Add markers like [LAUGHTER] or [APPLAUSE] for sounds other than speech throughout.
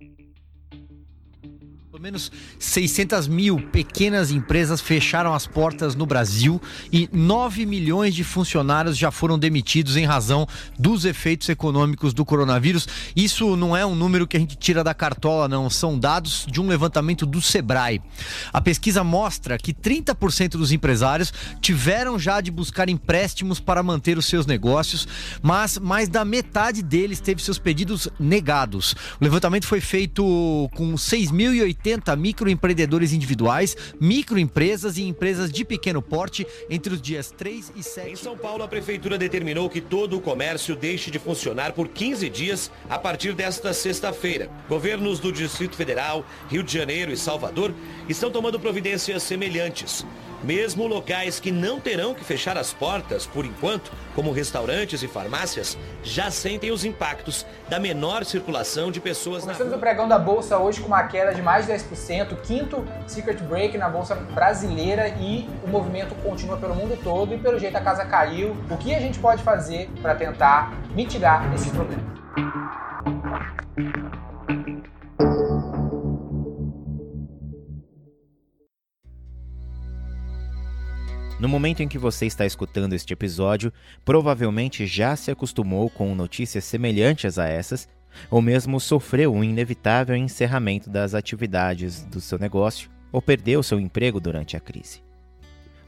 Thank you. Pelo menos 600 mil pequenas empresas fecharam as portas no Brasil e 9 milhões de funcionários já foram demitidos em razão dos efeitos econômicos do coronavírus. Isso não é um número que a gente tira da cartola, não. São dados de um levantamento do Sebrae. A pesquisa mostra que 30% dos empresários tiveram já de buscar empréstimos para manter os seus negócios, mas mais da metade deles teve seus pedidos negados. O levantamento foi feito com 6.080 80 microempreendedores individuais, microempresas e empresas de pequeno porte entre os dias 3 e 7. Em São Paulo, a prefeitura determinou que todo o comércio deixe de funcionar por 15 dias a partir desta sexta-feira. Governos do Distrito Federal, Rio de Janeiro e Salvador estão tomando providências semelhantes. Mesmo locais que não terão que fechar as portas por enquanto, como restaurantes e farmácias, já sentem os impactos da menor circulação de pessoas Começamos na o pregão da Bolsa hoje com uma queda de mais de 10%, quinto secret break na Bolsa brasileira e o movimento continua pelo mundo todo e pelo jeito a casa caiu. O que a gente pode fazer para tentar mitigar esses problemas? No momento em que você está escutando este episódio, provavelmente já se acostumou com notícias semelhantes a essas, ou mesmo sofreu um inevitável encerramento das atividades do seu negócio ou perdeu seu emprego durante a crise.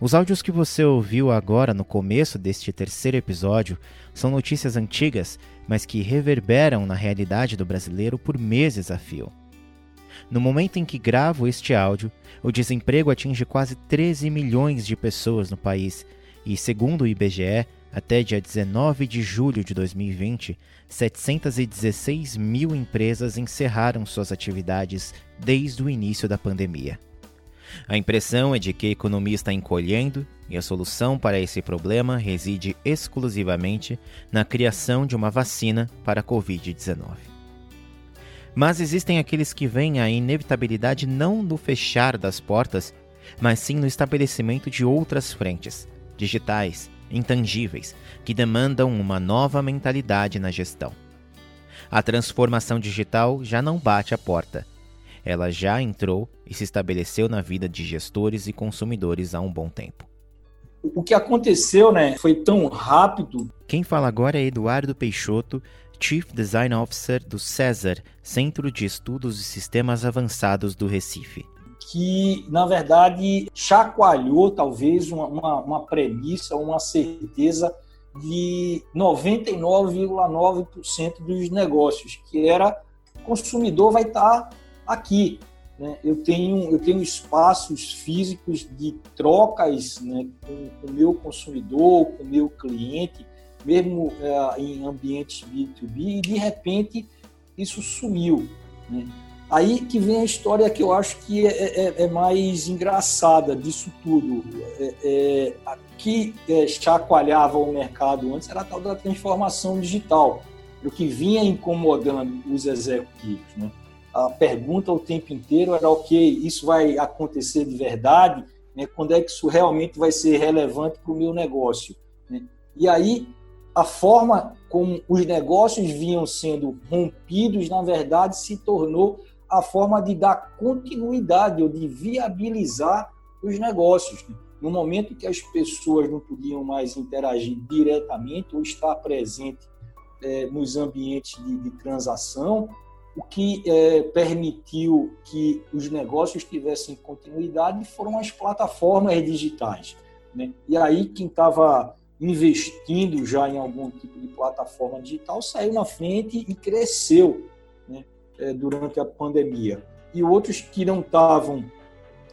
Os áudios que você ouviu agora no começo deste terceiro episódio são notícias antigas, mas que reverberam na realidade do brasileiro por meses a fio. No momento em que gravo este áudio, o desemprego atinge quase 13 milhões de pessoas no país e, segundo o IBGE, até dia 19 de julho de 2020, 716 mil empresas encerraram suas atividades desde o início da pandemia. A impressão é de que a economia está encolhendo e a solução para esse problema reside exclusivamente na criação de uma vacina para a Covid-19. Mas existem aqueles que veem a inevitabilidade não no fechar das portas, mas sim no estabelecimento de outras frentes, digitais, intangíveis, que demandam uma nova mentalidade na gestão. A transformação digital já não bate a porta. Ela já entrou e se estabeleceu na vida de gestores e consumidores há um bom tempo. O que aconteceu, né, foi tão rápido. Quem fala agora é Eduardo Peixoto, Chief Design Officer do César, Centro de Estudos e Sistemas Avançados do Recife. Que, na verdade, chacoalhou talvez uma, uma, uma premissa, uma certeza de 99,9% dos negócios, que era o consumidor vai estar aqui. Né? Eu, tenho, eu tenho espaços físicos de trocas né, com o meu consumidor, com o meu cliente, mesmo é, em ambientes B2B, e de repente isso sumiu. Né? Aí que vem a história que eu acho que é, é, é mais engraçada disso tudo. É, é, que é, chacoalhava o mercado antes era a tal da transformação digital, o que vinha incomodando os executivos. Né? A pergunta o tempo inteiro era: ok, isso vai acontecer de verdade? Né? Quando é que isso realmente vai ser relevante para o meu negócio? Né? E aí a forma como os negócios vinham sendo rompidos, na verdade, se tornou a forma de dar continuidade ou de viabilizar os negócios. No momento que as pessoas não podiam mais interagir diretamente ou estar presente é, nos ambientes de, de, transação, o que é, permitiu que os negócios tivessem continuidade foram as plataformas digitais. Né? E aí quem estava investindo já em algum tipo de plataforma digital, saiu na frente e cresceu né, é, durante a pandemia. E outros que não estavam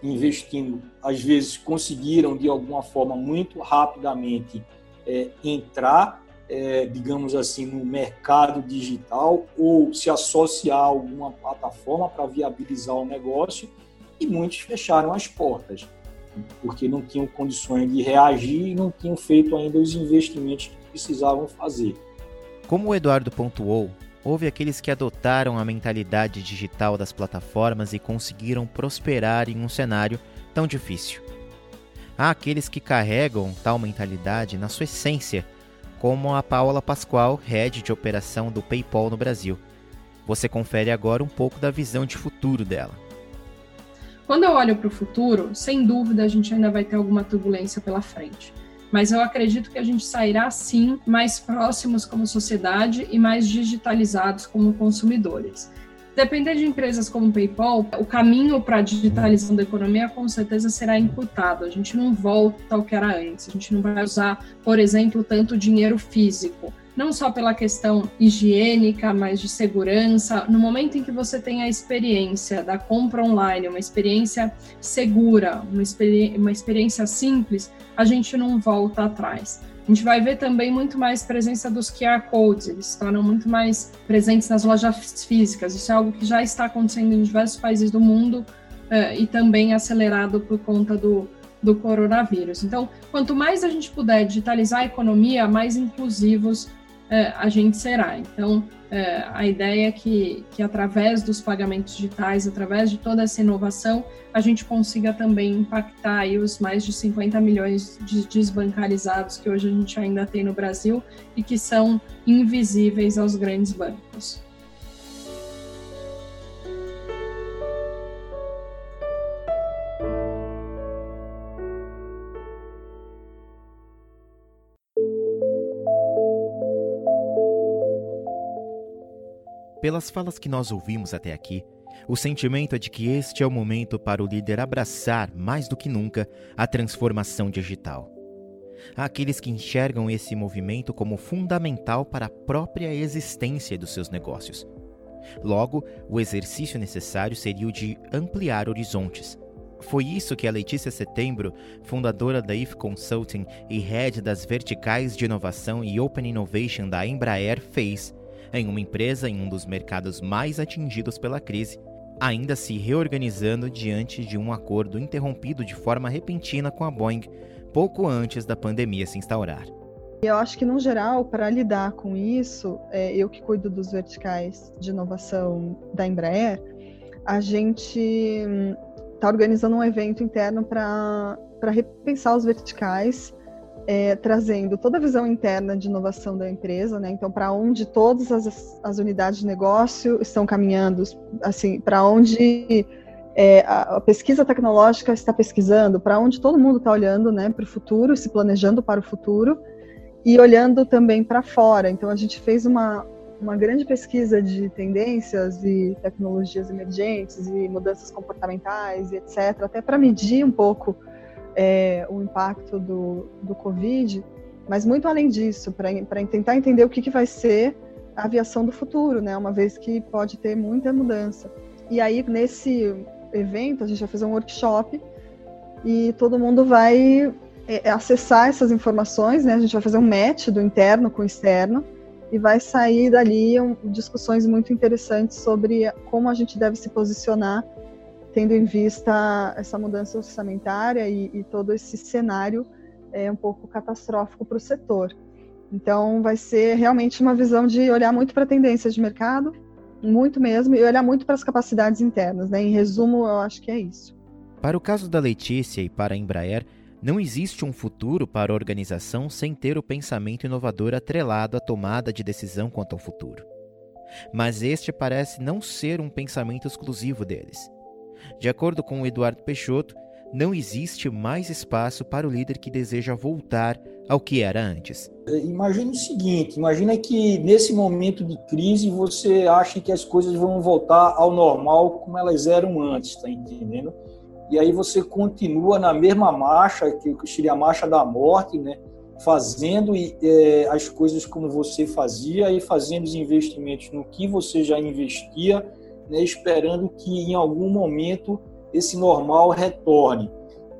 investindo, às vezes conseguiram de alguma forma muito rapidamente é, entrar, é, digamos assim, no mercado digital ou se associar a alguma plataforma para viabilizar o negócio e muitos fecharam as portas porque não tinham condições de reagir e não tinham feito ainda os investimentos que precisavam fazer. Como o Eduardo pontuou, houve aqueles que adotaram a mentalidade digital das plataformas e conseguiram prosperar em um cenário tão difícil. Há aqueles que carregam tal mentalidade na sua essência, como a Paula Pascoal, head de operação do PayPal no Brasil. Você confere agora um pouco da visão de futuro dela. Quando eu olho para o futuro, sem dúvida a gente ainda vai ter alguma turbulência pela frente. Mas eu acredito que a gente sairá sim mais próximos como sociedade e mais digitalizados como consumidores. Depender de empresas como PayPal, o caminho para a digitalização da economia com certeza será encurtado. A gente não volta ao que era antes. A gente não vai usar, por exemplo, tanto dinheiro físico não só pela questão higiênica, mas de segurança. No momento em que você tem a experiência da compra online, uma experiência segura, uma, experi uma experiência simples, a gente não volta atrás. A gente vai ver também muito mais presença dos QR Codes, eles se tornam muito mais presentes nas lojas físicas. Isso é algo que já está acontecendo em diversos países do mundo uh, e também acelerado por conta do, do coronavírus. Então, quanto mais a gente puder digitalizar a economia, mais inclusivos a gente será. Então, é, a ideia é que, que, através dos pagamentos digitais, através de toda essa inovação, a gente consiga também impactar os mais de 50 milhões de desbancarizados que hoje a gente ainda tem no Brasil e que são invisíveis aos grandes bancos. Pelas falas que nós ouvimos até aqui, o sentimento é de que este é o momento para o líder abraçar, mais do que nunca, a transformação digital. Há aqueles que enxergam esse movimento como fundamental para a própria existência dos seus negócios. Logo, o exercício necessário seria o de ampliar horizontes. Foi isso que a Letícia Setembro, fundadora da IF Consulting e head das verticais de inovação e Open Innovation da Embraer, fez em uma empresa em um dos mercados mais atingidos pela crise, ainda se reorganizando diante de um acordo interrompido de forma repentina com a Boeing pouco antes da pandemia se instaurar. Eu acho que, no geral, para lidar com isso, é, eu que cuido dos verticais de inovação da Embraer, a gente está hum, organizando um evento interno para repensar os verticais é, trazendo toda a visão interna de inovação da empresa, né? Então, para onde todas as, as, unidades de negócio estão caminhando, assim, para onde é, a, pesquisa tecnológica está pesquisando, para onde todo mundo está olhando, né? Para o futuro, se planejando para o futuro e olhando também para fora. Então, a gente fez uma uma grande pesquisa de tendências e tecnologias emergentes e mudanças comportamentais etc, até para medir um pouco é, o impacto do, do Covid, mas muito além disso, para tentar entender o que, que vai ser a aviação do futuro, né? Uma vez que pode ter muita mudança. E aí, nesse evento, a gente vai fazer um workshop e todo mundo vai é, acessar essas informações, né? A gente vai fazer um match do interno com o externo e vai sair dali um, discussões muito interessantes sobre como a gente deve se posicionar tendo em vista essa mudança orçamentária e, e todo esse cenário é um pouco catastrófico para o setor. Então, vai ser realmente uma visão de olhar muito para tendências de mercado, muito mesmo, e olhar muito para as capacidades internas. Né? Em resumo, eu acho que é isso. Para o caso da Letícia e para a Embraer, não existe um futuro para a organização sem ter o pensamento inovador atrelado à tomada de decisão quanto ao futuro. Mas este parece não ser um pensamento exclusivo deles. De acordo com Eduardo Peixoto, não existe mais espaço para o líder que deseja voltar ao que era antes. Imagine o seguinte: imagina que nesse momento de crise você acha que as coisas vão voltar ao normal como elas eram antes, tá entendendo? E aí você continua na mesma marcha, que seria a marcha da morte, né? Fazendo é, as coisas como você fazia e fazendo os investimentos no que você já investia né, esperando que em algum momento esse normal retorne.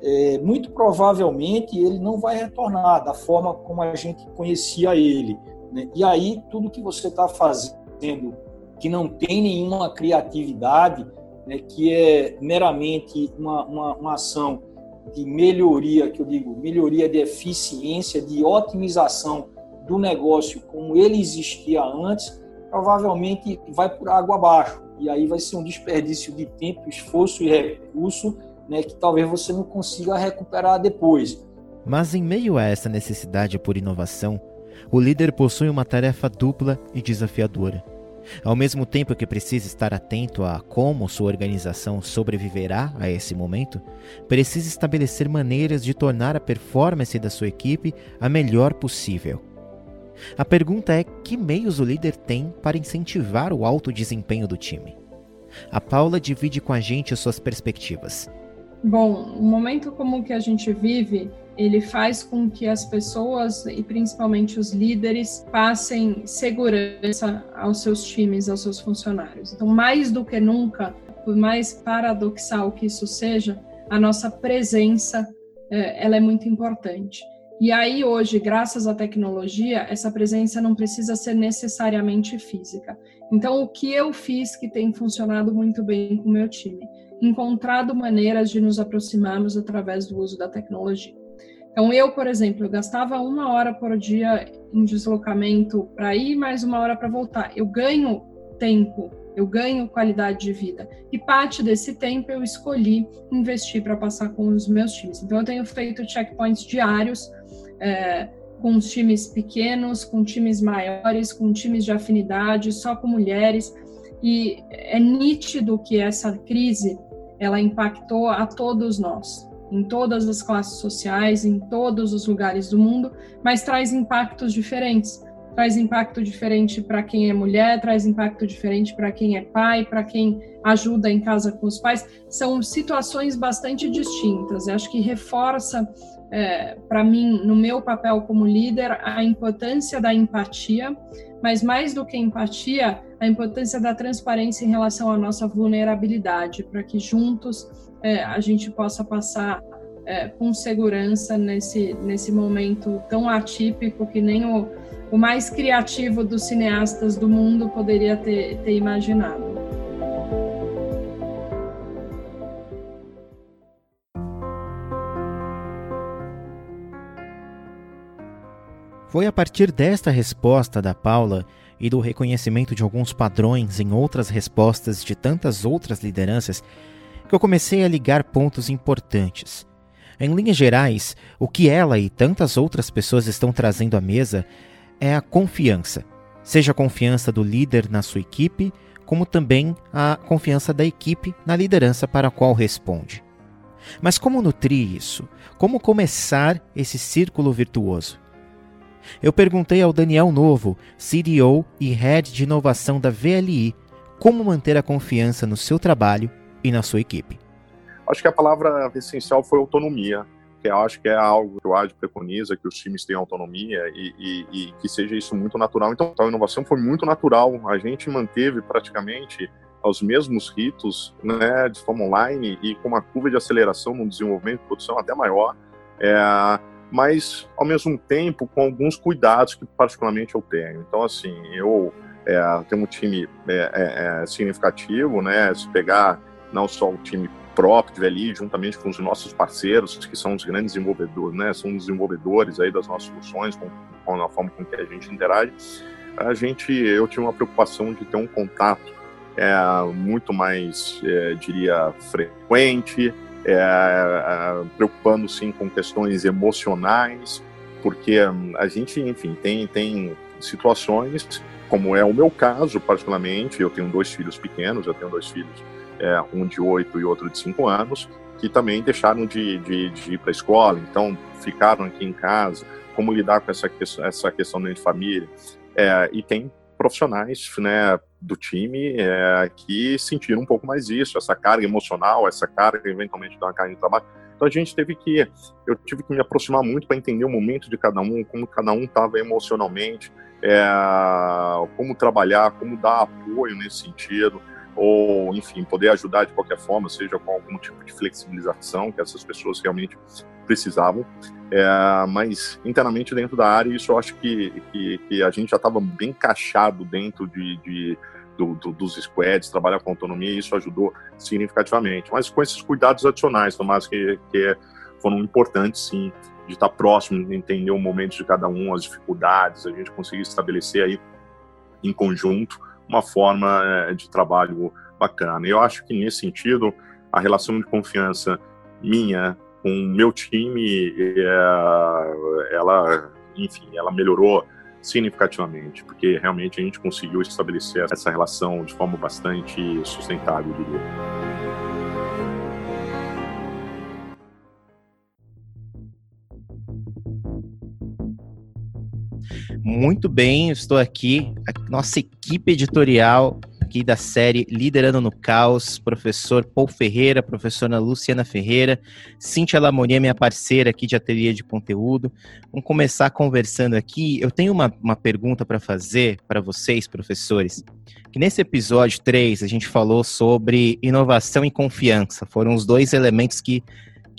É, muito provavelmente ele não vai retornar da forma como a gente conhecia ele. Né? E aí, tudo que você está fazendo que não tem nenhuma criatividade, né, que é meramente uma, uma, uma ação de melhoria, que eu digo, melhoria de eficiência, de otimização do negócio como ele existia antes, provavelmente vai por água abaixo e aí vai ser um desperdício de tempo, esforço e recurso, né, que talvez você não consiga recuperar depois. Mas em meio a essa necessidade por inovação, o líder possui uma tarefa dupla e desafiadora: Ao mesmo tempo que precisa estar atento a como sua organização sobreviverá a esse momento, precisa estabelecer maneiras de tornar a performance da sua equipe a melhor possível. A pergunta é: que meios o líder tem para incentivar o alto desempenho do time? A Paula divide com a gente as suas perspectivas. Bom, o momento como que a gente vive, ele faz com que as pessoas e principalmente os líderes passem segurança aos seus times, aos seus funcionários. Então, mais do que nunca, por mais paradoxal que isso seja, a nossa presença eh, ela é muito importante. E aí hoje, graças à tecnologia, essa presença não precisa ser necessariamente física. Então, o que eu fiz que tem funcionado muito bem com o meu time? Encontrado maneiras de nos aproximarmos através do uso da tecnologia. Então, eu, por exemplo, eu gastava uma hora por dia em deslocamento para ir, mais uma hora para voltar. Eu ganho tempo, eu ganho qualidade de vida. E parte desse tempo eu escolhi investir para passar com os meus times. Então, eu tenho feito checkpoints diários é, com times pequenos, com times maiores, com times de afinidade, só com mulheres. E é nítido que essa crise ela impactou a todos nós em todas as classes sociais, em todos os lugares do mundo, mas traz impactos diferentes. Traz impacto diferente para quem é mulher, traz impacto diferente para quem é pai, para quem ajuda em casa com os pais. São situações bastante distintas. Eu acho que reforça, é, para mim, no meu papel como líder, a importância da empatia, mas mais do que empatia, a importância da transparência em relação à nossa vulnerabilidade, para que juntos é, a gente possa passar é, com segurança nesse, nesse momento tão atípico que nem o, o mais criativo dos cineastas do mundo poderia ter, ter imaginado. Foi a partir desta resposta da Paula e do reconhecimento de alguns padrões em outras respostas de tantas outras lideranças que eu comecei a ligar pontos importantes. Em linhas gerais, o que ela e tantas outras pessoas estão trazendo à mesa é a confiança. Seja a confiança do líder na sua equipe, como também a confiança da equipe na liderança para a qual responde. Mas como nutrir isso? Como começar esse círculo virtuoso? Eu perguntei ao Daniel Novo, CDO e Head de Inovação da VLI, como manter a confiança no seu trabalho e na sua equipe? Acho que a palavra essencial foi autonomia, que eu acho que é algo que o AD preconiza, que os times tenham autonomia e, e, e, que seja isso muito natural. Então, a inovação foi muito natural. A gente manteve praticamente os mesmos ritos né, de forma online e com uma curva de aceleração no desenvolvimento e produção até maior, é, mas, ao mesmo tempo, com alguns cuidados que particularmente eu tenho. Então, assim, eu é, tenho um time é, é, é significativo, né, se pegar não só o time próprio de VLI, juntamente com os nossos parceiros, que são os grandes desenvolvedores, né, são desenvolvedores aí das nossas soluções, com, com a forma com que a gente interage, a gente, eu tinha uma preocupação de ter um contato é, muito mais, é, diria, frequente, é, preocupando sim com questões emocionais, porque hum, a gente, enfim, tem, tem situações, como é o meu caso, particularmente, eu tenho dois filhos pequenos, eu tenho dois filhos é, um de oito e outro de cinco anos, que também deixaram de, de, de ir para a escola, então ficaram aqui em casa, como lidar com essa essa questão de família. É, e tem profissionais né, do time é, que sentiram um pouco mais isso, essa carga emocional, essa carga eventualmente da carga de trabalho. Então a gente teve que, eu tive que me aproximar muito para entender o momento de cada um, como cada um estava emocionalmente, é, como trabalhar, como dar apoio nesse sentido ou, enfim, poder ajudar de qualquer forma, seja com algum tipo de flexibilização que essas pessoas realmente precisavam. É, mas internamente dentro da área, isso eu acho que, que, que a gente já estava bem encaixado dentro de, de do, do, dos squads, trabalhar com autonomia, e isso ajudou significativamente. Mas com esses cuidados adicionais, Tomás, que, que foram importantes, sim, de estar próximo, de entender o momento de cada um, as dificuldades, a gente conseguir estabelecer aí em conjunto uma forma é, de trabalho bacana. Eu acho que nesse sentido a relação de confiança minha com o meu time, é, ela, enfim, ela melhorou significativamente, porque realmente a gente conseguiu estabelecer essa relação de forma bastante sustentável, diria. Muito bem, estou aqui, a nossa equipe editorial aqui da série Liderando no Caos, professor Paul Ferreira, professora Luciana Ferreira, Cintia Lamonia, minha parceira aqui de ateliê de conteúdo. Vamos começar conversando aqui. Eu tenho uma, uma pergunta para fazer para vocês, professores. Que nesse episódio 3 a gente falou sobre inovação e confiança. Foram os dois elementos que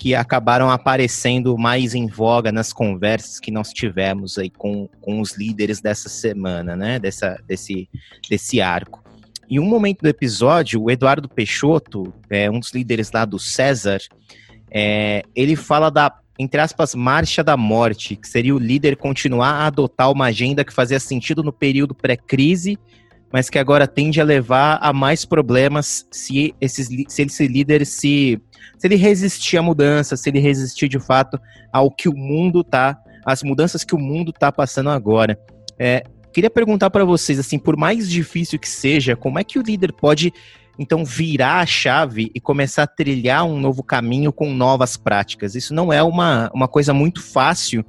que acabaram aparecendo mais em voga nas conversas que nós tivemos aí com, com os líderes dessa semana, né? Dessa, desse, desse arco. Em um momento do episódio, o Eduardo Peixoto, é, um dos líderes lá do César, é, ele fala da, entre aspas, marcha da morte, que seria o líder continuar a adotar uma agenda que fazia sentido no período pré-crise, mas que agora tende a levar a mais problemas se, esses, se esse líder se, se ele resistir à mudança, se ele resistir de fato ao que o mundo tá, as mudanças que o mundo está passando agora. É, Queria perguntar para vocês, assim, por mais difícil que seja, como é que o líder pode então virar a chave e começar a trilhar um novo caminho com novas práticas? Isso não é uma, uma coisa muito fácil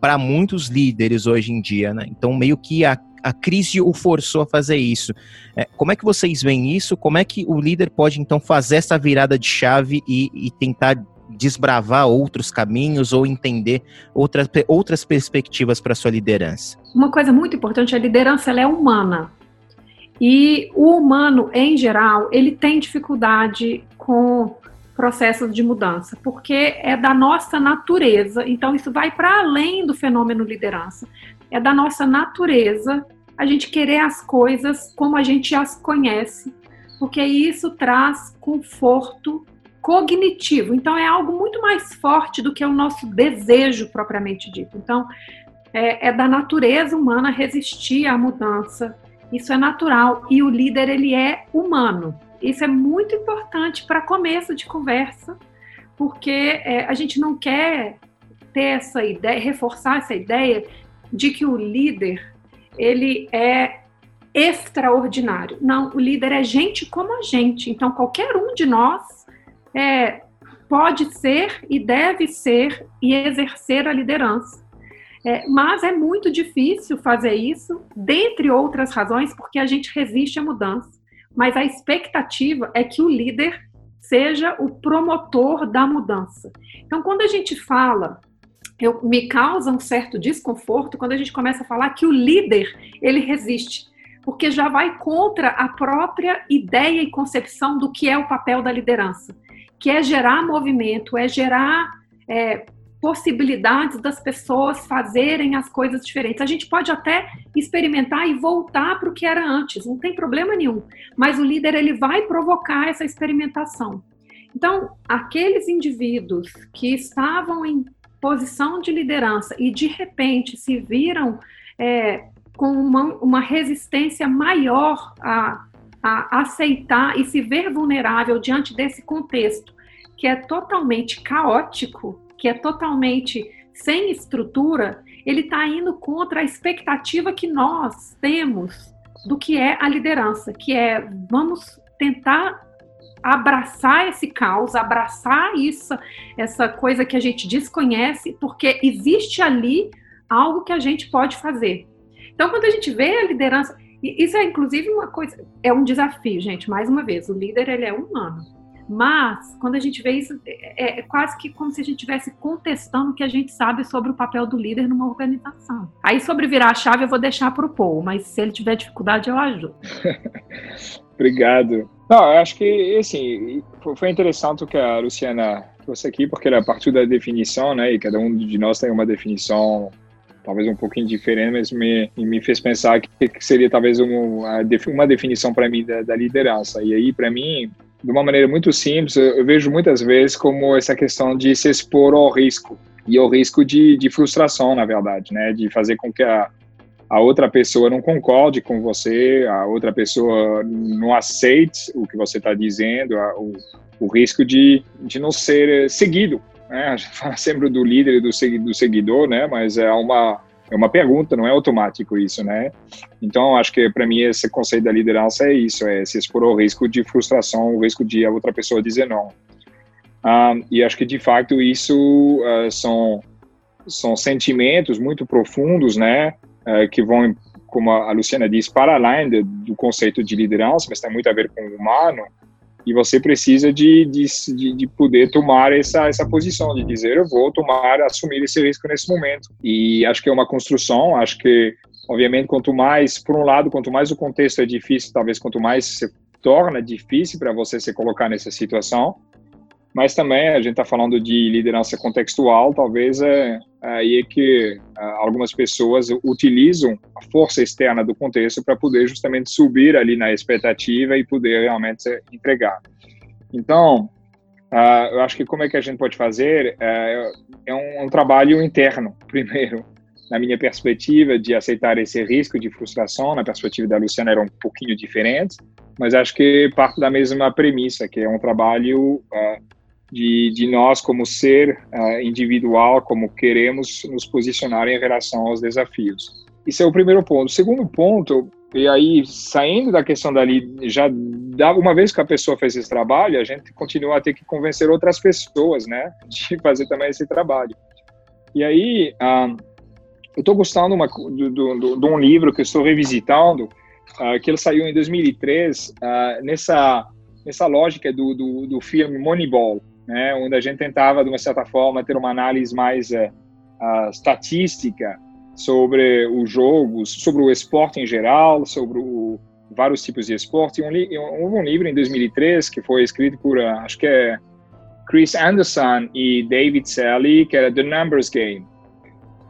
para muitos líderes hoje em dia, né? Então, meio que a, a crise o forçou a fazer isso. É, como é que vocês veem isso? Como é que o líder pode, então, fazer essa virada de chave e, e tentar desbravar outros caminhos ou entender outras, outras perspectivas para sua liderança? Uma coisa muito importante, a liderança ela é humana. E o humano, em geral, ele tem dificuldade com processos de mudança, porque é da nossa natureza. Então, isso vai para além do fenômeno liderança. É da nossa natureza a gente querer as coisas como a gente as conhece, porque isso traz conforto cognitivo. Então, é algo muito mais forte do que o nosso desejo propriamente dito. Então, é, é da natureza humana resistir à mudança. Isso é natural. E o líder, ele é humano. Isso é muito importante para começo de conversa, porque é, a gente não quer ter essa ideia, reforçar essa ideia de que o líder ele é extraordinário. Não, o líder é gente como a gente. Então, qualquer um de nós é, pode ser e deve ser e exercer a liderança. É, mas é muito difícil fazer isso, dentre outras razões, porque a gente resiste à mudança. Mas a expectativa é que o líder seja o promotor da mudança. Então, quando a gente fala, eu, me causa um certo desconforto quando a gente começa a falar que o líder ele resiste, porque já vai contra a própria ideia e concepção do que é o papel da liderança que é gerar movimento, é gerar é, possibilidades das pessoas fazerem as coisas diferentes. A gente pode até experimentar e voltar para o que era antes, não tem problema nenhum. Mas o líder ele vai provocar essa experimentação. Então, aqueles indivíduos que estavam em posição de liderança e de repente se viram é, com uma, uma resistência maior a a aceitar e se ver vulnerável diante desse contexto que é totalmente caótico, que é totalmente sem estrutura, ele está indo contra a expectativa que nós temos do que é a liderança, que é vamos tentar abraçar esse caos, abraçar isso, essa coisa que a gente desconhece, porque existe ali algo que a gente pode fazer. Então, quando a gente vê a liderança, isso é inclusive uma coisa, é um desafio, gente, mais uma vez, o líder ele é humano. Mas, quando a gente vê isso, é, é quase que como se a gente estivesse contestando o que a gente sabe sobre o papel do líder numa organização. Aí, sobre virar a chave, eu vou deixar para o Paul, mas se ele tiver dificuldade, eu ajudo. [LAUGHS] Obrigado. Não, eu acho que, assim, foi interessante o que a Luciana trouxe aqui, porque ela partiu da definição, né, e cada um de nós tem uma definição talvez um pouquinho diferente, mas me, me fez pensar que, que seria talvez uma, uma definição para mim da, da, liderança. E aí, para mim, de uma maneira muito simples, eu, vejo muitas vezes como essa questão de se expor ao risco e ao risco de, de frustração, na verdade, né? De fazer com que a, a outra pessoa não concorde com você, a outra pessoa não aceite o que você está dizendo, a, o, o risco de, de não ser seguido né? A gente fala sempre do líder e do, do seguidor, né? Mas é uma é uma pergunta, não é automático isso, né? Então, acho que para mim esse conceito da liderança é isso, é se expor ao risco de frustração, o risco de a outra pessoa dizer não. Um, e acho que de fato isso uh, são são sentimentos muito profundos, né, uh, que vão, como a Luciana disse, para além de, do conceito de liderança, mas tem muito a ver com o humano. E você precisa de, de, de poder tomar essa, essa posição, de dizer, eu vou tomar, assumir esse risco nesse momento. E acho que é uma construção, acho que, obviamente, quanto mais, por um lado, quanto mais o contexto é difícil, talvez quanto mais se torna difícil para você se colocar nessa situação, mas também a gente está falando de liderança contextual, talvez é, aí é que é, algumas pessoas utilizam a força externa do contexto para poder justamente subir ali na expectativa e poder realmente entregar. Então, uh, eu acho que como é que a gente pode fazer uh, é um, um, trabalho interno, [LAUGHS] primeiro, na minha perspectiva de aceitar esse risco de frustração, na perspectiva da Luciana era um pouquinho diferente, mas acho que parte da mesma premissa, que é um trabalho uh, de, de nós como ser uh, individual, como queremos nos posicionar em relação aos desafios. Isso é o primeiro ponto. O segundo ponto, e aí saindo da questão dali, já uma vez que a pessoa fez esse trabalho, a gente continua a ter que convencer outras pessoas, né, de fazer também esse trabalho. E aí, uh, eu estou gostando uma, do, do, de um livro que estou revisitando, uh, que ele saiu em 2003, nessa nessa lógica do, do, do filme Moneyball né, onde a gente tentava, de uma certa forma, ter uma análise mais uh, uh, estatística sobre os jogos, sobre o esporte em geral, sobre o, vários tipos de esporte. Um, houve um livro em 2003 que foi escrito por, uh, acho que é Chris Anderson e David Sally, que era The Numbers Game.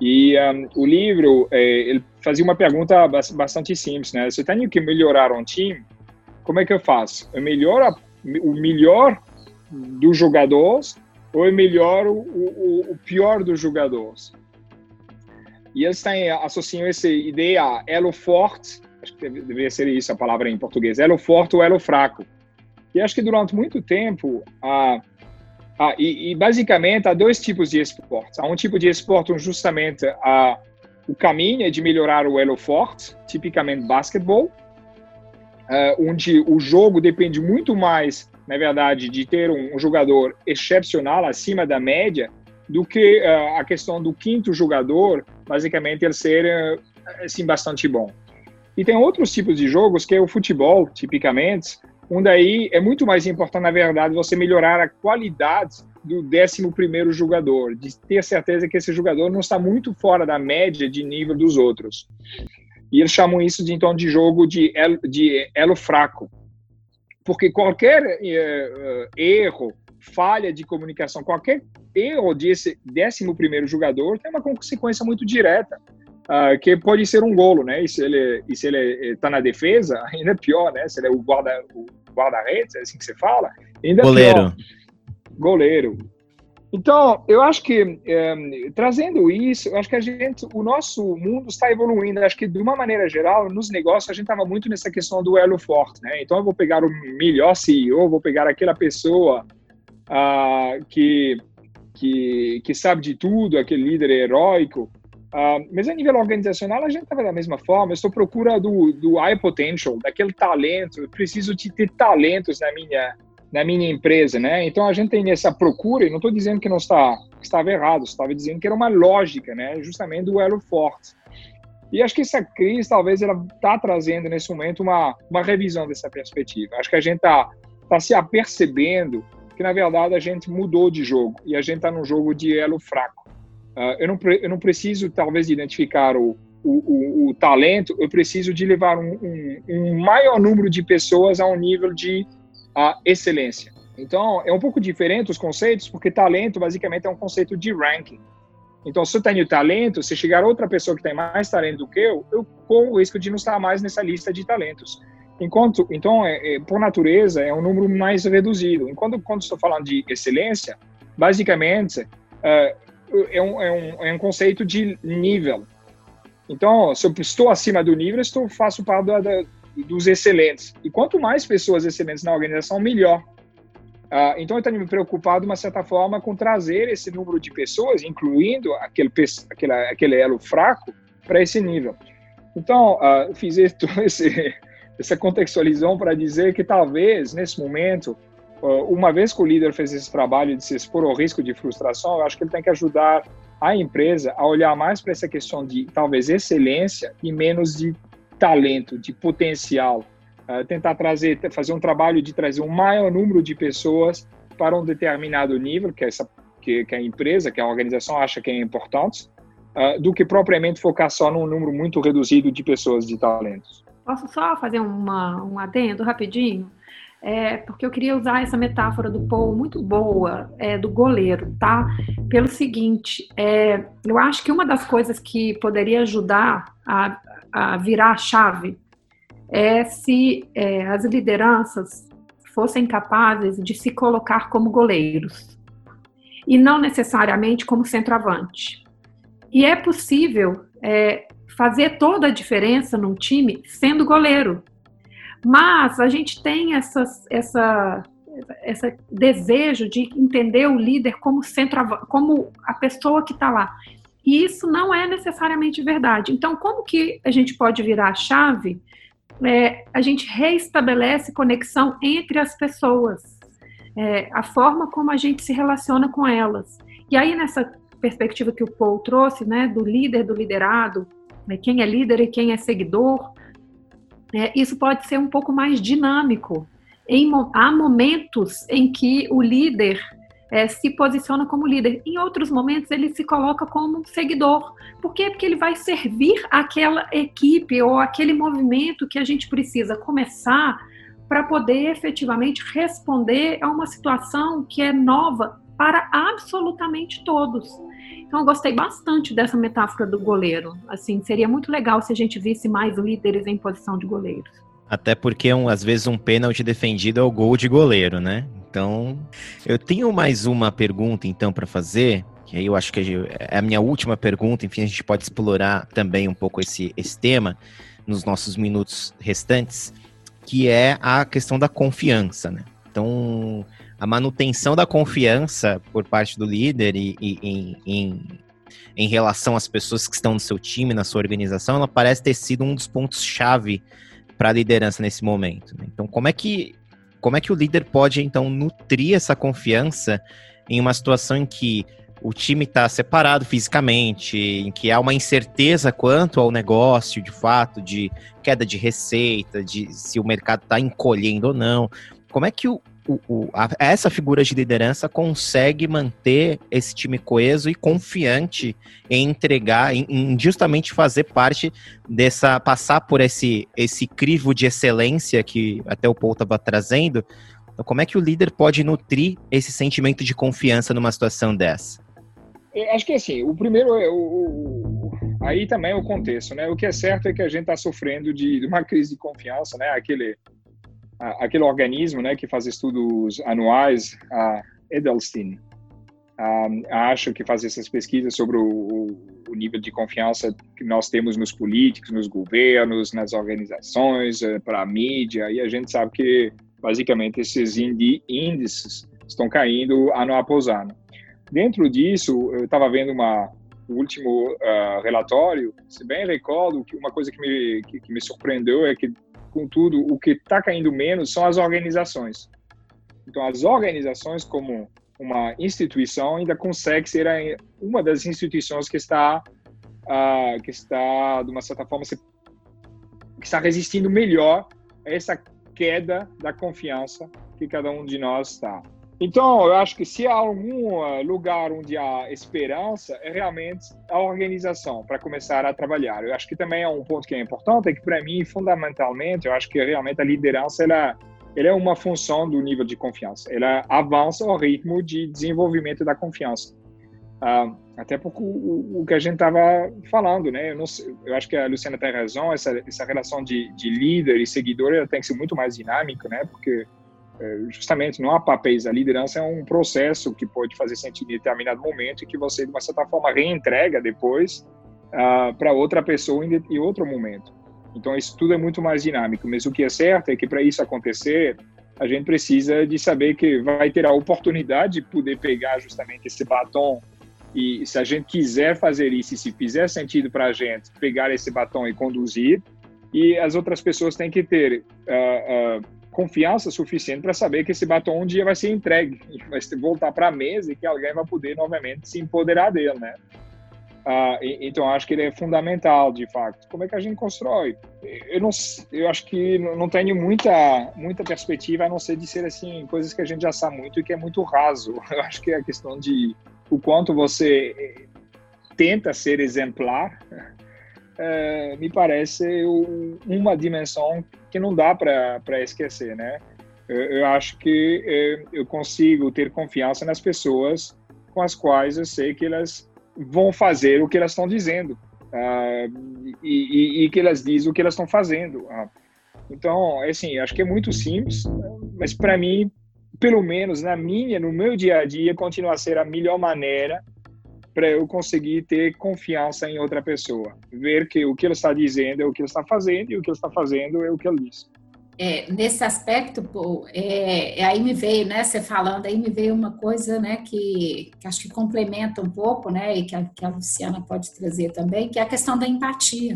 E um, o livro, eh, ele fazia uma pergunta bastante simples, né? Se eu tenho que melhorar um time, como é que eu faço? Eu melhoro o melhor dos jogadores ou é melhor o, o, o pior dos jogadores? E eles têm, associam essa ideia a elo forte, acho que deveria ser isso a palavra em português, elo forte ou elo fraco. E acho que durante muito tempo, ah, ah, e, e, basicamente há dois tipos de esportes. Há um tipo de esporte onde justamente ah, o caminho é de melhorar o elo forte, tipicamente basquetebol, ah, onde o jogo depende muito mais na verdade, de ter um, jogador excepcional acima da média do que uh, a questão do quinto jogador, basicamente, ele ser uh, assim, bastante bom. E tem outros tipos de jogos, que é o futebol, tipicamente, onde aí é muito mais importante, na verdade, você melhorar a qualidade do 11 primeiro jogador, de ter certeza que esse jogador não está muito fora da média de nível dos outros. E eles chamam isso de, então, de jogo de elo, de elo fraco porque qualquer uh, erro, falha de comunicação, qualquer erro desse décimo primeiro jogador tem uma consequência muito direta, uh, que pode ser um golo, né? E se ele e se ele está na defesa, [LAUGHS] ainda é pior, né? Se ele é o guarda guarda-redes, é assim que você fala, ainda Goleiro. pior. Goleiro. Então, eu acho que é, trazendo isso, eu acho que a gente, o nosso mundo está evoluindo. acho que de uma maneira geral, nos negócios a gente estava muito nessa questão do elo forte, né? Então, eu vou pegar o melhor CEO, vou pegar aquela pessoa uh, que que que sabe de tudo, aquele líder heróico. Uh, mas a nível organizacional a gente estava da mesma forma. Eu estou à procura do do high potential, daquele talento. Eu preciso de ter talentos na minha na minha empresa, né? Então a gente tem essa procura, e não estou dizendo que não está estava errado, estava dizendo que era uma lógica, né? Justamente do elo forte. E acho que essa crise talvez ela está trazendo nesse momento uma uma revisão dessa perspectiva. Acho que a gente está tá se apercebendo que na verdade a gente mudou de jogo e a gente está num jogo de elo fraco. Uh, eu não eu não preciso talvez identificar o o, o, o, talento, eu preciso de levar um, um, um maior número de pessoas a um nível de a excelência. Então, é um pouco diferente os conceitos, porque talento basicamente é um conceito de ranking. Então, se eu tenho talento, se chegar outra pessoa que tem mais talento do que eu, eu corro o risco de não estar mais nessa lista de talentos. Enquanto, então, é, é, por natureza, é um número mais reduzido. Enquanto quando estou falando de excelência, basicamente é, é, um, é, um, é um conceito de nível. Então, se eu estou acima do nível, estou faço parte da, dos excelentes. E quanto mais pessoas excelentes na organização, melhor. Uh, então, eu tenho me preocupado, de uma certa forma, com trazer esse número de pessoas, incluindo aquele, aquele, aquele elo fraco, para esse nível. Então, uh, fiz [LAUGHS] esse, essa contextualização para dizer que talvez, nesse momento, uh, uma vez que o líder fez esse trabalho de se expor ao risco de frustração, eu acho que ele tem que ajudar a empresa a olhar mais para essa questão de, talvez, excelência e menos de talento, de potencial. Uh, tentar trazer, fazer um trabalho de trazer um maior número de pessoas para um determinado nível, que, essa, que, que a empresa, que a organização acha que é importante, uh, do que propriamente focar só num número muito reduzido de pessoas de talentos. Posso só fazer uma, um adendo rapidinho? É, porque eu queria usar essa metáfora do Paul muito boa, é, do goleiro, tá? Pelo seguinte, é, eu acho que uma das coisas que poderia ajudar a, a virar a chave é se é, as lideranças fossem capazes de se colocar como goleiros e não necessariamente como centroavante. E é possível é, fazer toda a diferença num time sendo goleiro. Mas a gente tem essas, essa, esse desejo de entender o líder como centro, como a pessoa que está lá. E isso não é necessariamente verdade. Então, como que a gente pode virar a chave? É, a gente reestabelece conexão entre as pessoas, é, a forma como a gente se relaciona com elas. E aí, nessa perspectiva que o Paul trouxe, né, do líder, do liderado, né, quem é líder e quem é seguidor, é, isso pode ser um pouco mais dinâmico. Em, há momentos em que o líder é, se posiciona como líder, em outros momentos ele se coloca como seguidor. Por quê? Porque ele vai servir aquela equipe ou aquele movimento que a gente precisa começar para poder efetivamente responder a uma situação que é nova para absolutamente todos. Então, eu gostei bastante dessa metáfora do goleiro. Assim, seria muito legal se a gente visse mais líderes em posição de goleiros. Até porque, um, às vezes, um pênalti defendido é o gol de goleiro, né? Então, eu tenho mais uma pergunta, então, para fazer, que aí eu acho que é a minha última pergunta, enfim, a gente pode explorar também um pouco esse, esse tema nos nossos minutos restantes, que é a questão da confiança, né? Então, a manutenção da confiança por parte do líder e, e em, em, em, relação às pessoas que estão no seu time, na sua organização, ela parece ter sido um dos pontos-chave para a liderança nesse momento. Né? Então, como é que como é que o líder pode então nutrir essa confiança em uma situação em que o time está separado fisicamente, em que há uma incerteza quanto ao negócio, de fato, de queda de receita, de se o mercado está encolhendo ou não. Como é que o, o, o, a, essa figura de liderança consegue manter esse time coeso e confiante em entregar, em, em justamente fazer parte dessa, passar por esse, esse crivo de excelência que até o Paul estava trazendo. Então, como é que o líder pode nutrir esse sentimento de confiança numa situação dessa? Eu acho que assim, o primeiro é o, aí também é o contexto, né? O que é certo é que a gente está sofrendo de, de, uma crise de confiança, né? Aquele aquele organismo né, que faz estudos anuais, a Edelstein, um, acho que faz essas pesquisas sobre o, o, nível de confiança que nós temos nos políticos, nos governos, nas organizações, uh, para a mídia, e a gente sabe que, basicamente, esses índices estão caindo ano após ano. Dentro disso, eu estava vendo uma, o último uh, relatório, se bem recordo, que uma coisa que me, que, que me surpreendeu é que Contudo, o que está caindo menos são as organizações. Então, as organizações, como uma instituição, ainda consegue ser uma das instituições que está, uh, que está de uma certa forma, que está resistindo melhor a essa queda da confiança que cada um de nós está. Então, eu acho que se há algum uh, lugar onde há esperança, é realmente a organização para começar a trabalhar. Eu acho que também é um ponto que é importante, é que para mim, fundamentalmente, eu acho que realmente a liderança ela, ela é uma função do nível de confiança. Ela avança ao ritmo de desenvolvimento da confiança. Uh, até porque o, o, que a gente estava falando, né? Eu, sei, eu, acho que a Luciana tem razão, essa, essa relação de, de líder e seguidor ela tem que ser muito mais dinâmica, né? Porque justamente não há papéis. A liderança é um processo que pode fazer sentido em determinado momento e que você, de uma certa forma, reentrega depois uh, para outra pessoa em, em outro momento. Então, isso tudo é muito mais dinâmico. Mas o que é certo é que para isso acontecer, a gente precisa de saber que vai ter a oportunidade de poder pegar justamente esse batom E se a gente quiser fazer isso, e se fizer sentido para a gente pegar esse batom e conduzir, e as outras pessoas têm que ter uh, uh, confiança suficiente para saber que esse batom um dia vai ser entregue, vai voltar para a mesa e que alguém vai poder novamente se empoderar dele, né? E, então acho que ele é fundamental, de fato. Como é que a gente constrói? Eu não, eu acho que não tenho muita muita perspectiva a não ser de ser assim coisas que a gente já sabe muito e que é muito raso. [LAUGHS] Eu acho que é a questão de o quanto você eh, tenta ser exemplar é, me parece uma dimensão que não dá para esquecer, né? Eu, eu acho que é, eu consigo ter confiança nas pessoas com as quais eu sei que elas vão fazer o que elas estão dizendo uh, e, e, e, que elas dizem o que elas estão fazendo. Uh, então, assim, acho que é muito simples, mas para mim, pelo menos na minha, no meu dia a dia, continua a ser a melhor maneira para eu conseguir ter confiança em outra pessoa. Ver que o que ele está dizendo é o que ele está fazendo e o que ele está fazendo é o que ele diz. É, nesse aspecto, é, é, aí me veio, né, você falando, aí me veio uma coisa, né, que, que acho que complementa um pouco, né, e que a, que a Luciana pode trazer também, que é a questão da empatia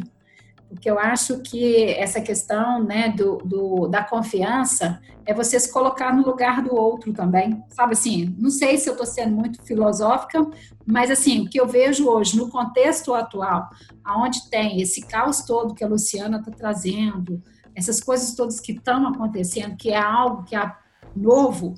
porque eu acho que essa questão né, do, do, da confiança é você se colocar no lugar do outro também, sabe assim, não sei se eu estou sendo muito filosófica, mas assim, o que eu vejo hoje no contexto atual, aonde tem esse caos todo que a Luciana está trazendo, essas coisas todas que estão acontecendo, que é algo que é novo,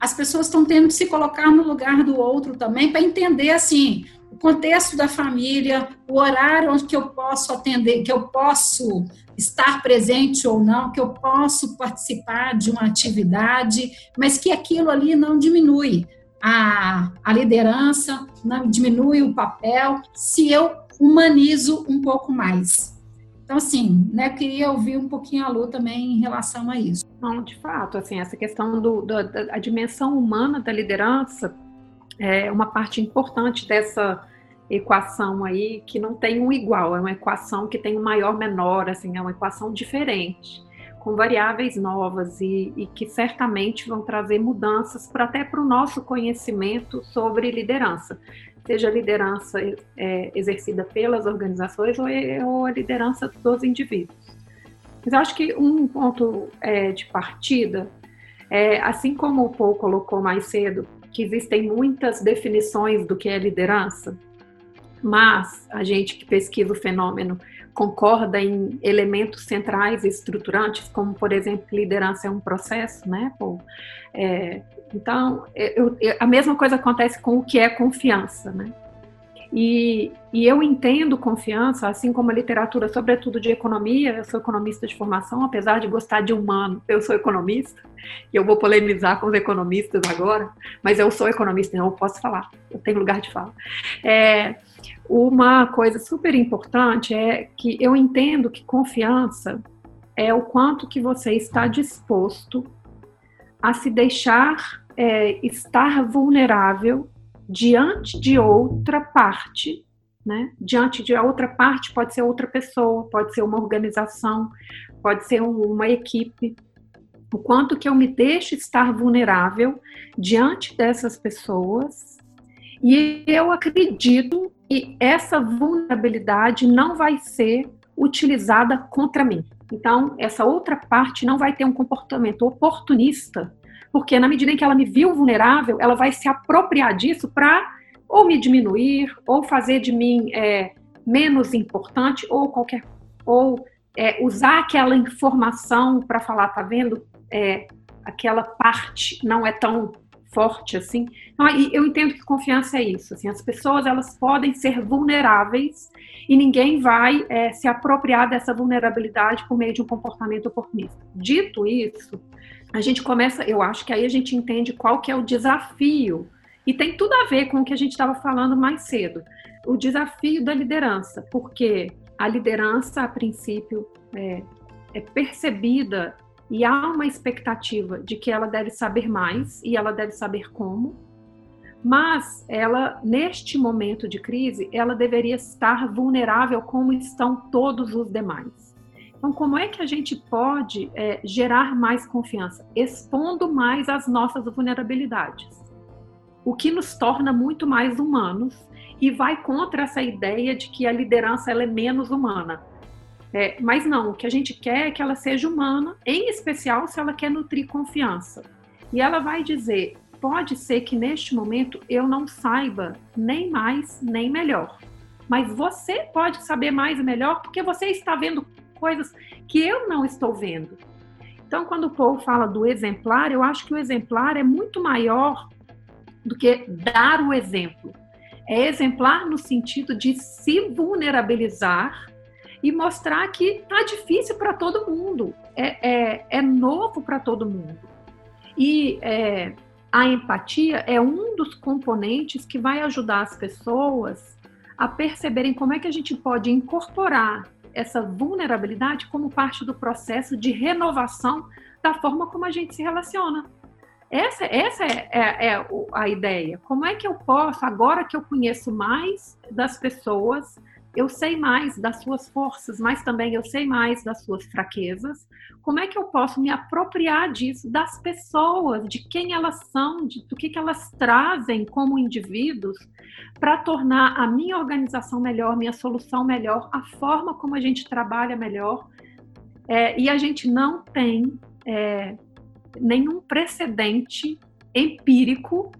as pessoas estão tendo que se colocar no lugar do outro também para entender assim, o contexto da família, o horário onde que eu posso atender, que eu posso estar presente ou não, que eu posso participar de uma atividade, mas que aquilo ali não diminui a, a liderança, não diminui o papel, se eu humanizo um pouco mais. Então, assim, né, queria ouvir um pouquinho a Lu também em relação a isso. Não, de fato, assim, essa questão do, do da dimensão humana da liderança é uma parte importante dessa equação aí que não tem um igual, é uma equação que tem um maior menor, assim, é uma equação diferente, com variáveis novas e, e que certamente vão trazer mudanças para até para o nosso conhecimento sobre liderança, seja a liderança é, exercida pelas organizações ou, ou, a liderança dos indivíduos. Mas acho que um ponto é, de partida, é, assim como o Paul colocou mais cedo, que existem muitas definições do que é liderança, mas a gente que pesquisa o fenômeno concorda em elementos centrais e estruturantes, como, por exemplo, liderança é um processo, né? Pô, é, então, eu, eu, a mesma coisa acontece com o que é confiança, né? E, e, eu entendo confiança, assim como a literatura, sobretudo de economia, eu sou economista de formação, apesar de gostar de humano, eu sou economista, e eu vou polemizar com os economistas agora, mas eu sou economista, então eu posso falar, eu tenho lugar de fala. É, uma coisa super importante é que eu entendo que confiança é o quanto que você está disposto a se deixar é, estar vulnerável diante de outra parte, né? Diante de outra parte pode ser outra pessoa, pode ser uma organização, pode ser uma equipe. O quanto que eu me deixo estar vulnerável diante dessas pessoas e eu acredito que essa vulnerabilidade não vai ser utilizada contra mim. Então, essa outra parte não vai ter um comportamento oportunista porque na medida em que ela me viu vulnerável, ela vai se apropriar disso para ou me diminuir, ou fazer de mim é, menos importante, ou qualquer ou é, usar aquela informação para falar, tá vendo? É, aquela parte não é tão forte assim. Então, eu entendo que confiança é isso. Assim, as pessoas elas podem ser vulneráveis e ninguém vai é, se apropriar dessa vulnerabilidade por meio de um comportamento oportunista. Dito isso, a gente começa, eu acho que aí a gente entende qual que é o desafio. E tem tudo a ver com o que a gente estava falando mais cedo, o desafio da liderança, porque a liderança, a princípio, é, é percebida e há uma expectativa de que ela deve saber mais e ela deve saber como, mas ela, neste momento de crise, ela deveria estar vulnerável como estão todos os demais. Então, como é que a gente pode é, gerar mais confiança? Expondo mais as nossas vulnerabilidades, o que nos torna muito mais humanos e vai contra essa ideia de que a liderança ela é menos humana. É, mas não, o que a gente quer é que ela seja humana, em especial se ela quer nutrir confiança. E ela vai dizer: pode ser que neste momento eu não saiba nem mais nem melhor, mas você pode saber mais e melhor porque você está vendo coisas que eu não estou vendo. Então, quando o povo fala do exemplar, eu acho que o exemplar é muito maior do que dar o exemplo. É exemplar no sentido de se vulnerabilizar e mostrar que está difícil para todo mundo, é, é, é novo para todo mundo. E é, a empatia é um dos componentes que vai ajudar as pessoas a perceberem como é que a gente pode incorporar essa vulnerabilidade como parte do processo de renovação da forma como a gente se relaciona. Essa, essa é, é, é, a ideia. Como é que eu posso, agora que eu conheço mais das pessoas, eu sei mais das suas forças, mas também eu sei mais das suas fraquezas. Como é que eu posso me apropriar disso, das pessoas, de quem elas são, de, do que, que elas trazem como indivíduos, para tornar a minha organização melhor, minha solução melhor, a forma como a gente trabalha melhor. É, e a gente não tem é, nenhum precedente empírico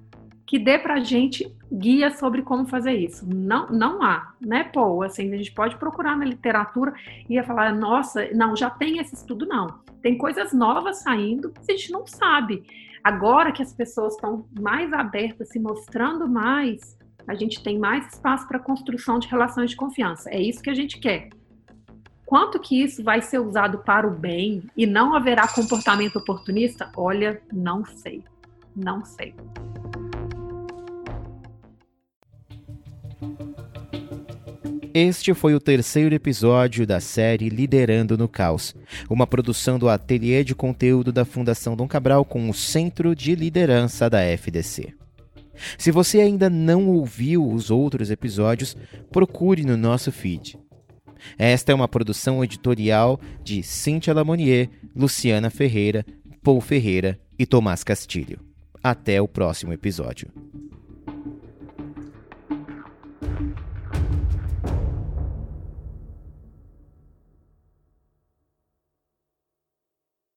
que dê para a gente guia sobre como fazer isso. Não, não há, né, Paul? Assim, a gente pode procurar na literatura e falar, nossa, não, já tem esse estudo, não. Tem coisas novas saindo que a gente não sabe. Agora que as pessoas estão mais abertas, se mostrando mais, a gente tem mais espaço para construção de relações de confiança. É isso que a gente quer. Quanto que isso vai ser usado para o bem e não haverá comportamento oportunista? Olha, não sei. Não sei. Este foi o terceiro episódio da série Liderando no Caos, uma produção do Ateliê de Conteúdo da Fundação Dom Cabral com o Centro de Liderança da FDC. Se você ainda não ouviu os outros episódios, procure no nosso feed. Esta é uma produção editorial de Cíntia Lamonier, Luciana Ferreira, Paul Ferreira e Tomás Castilho. Até o próximo episódio.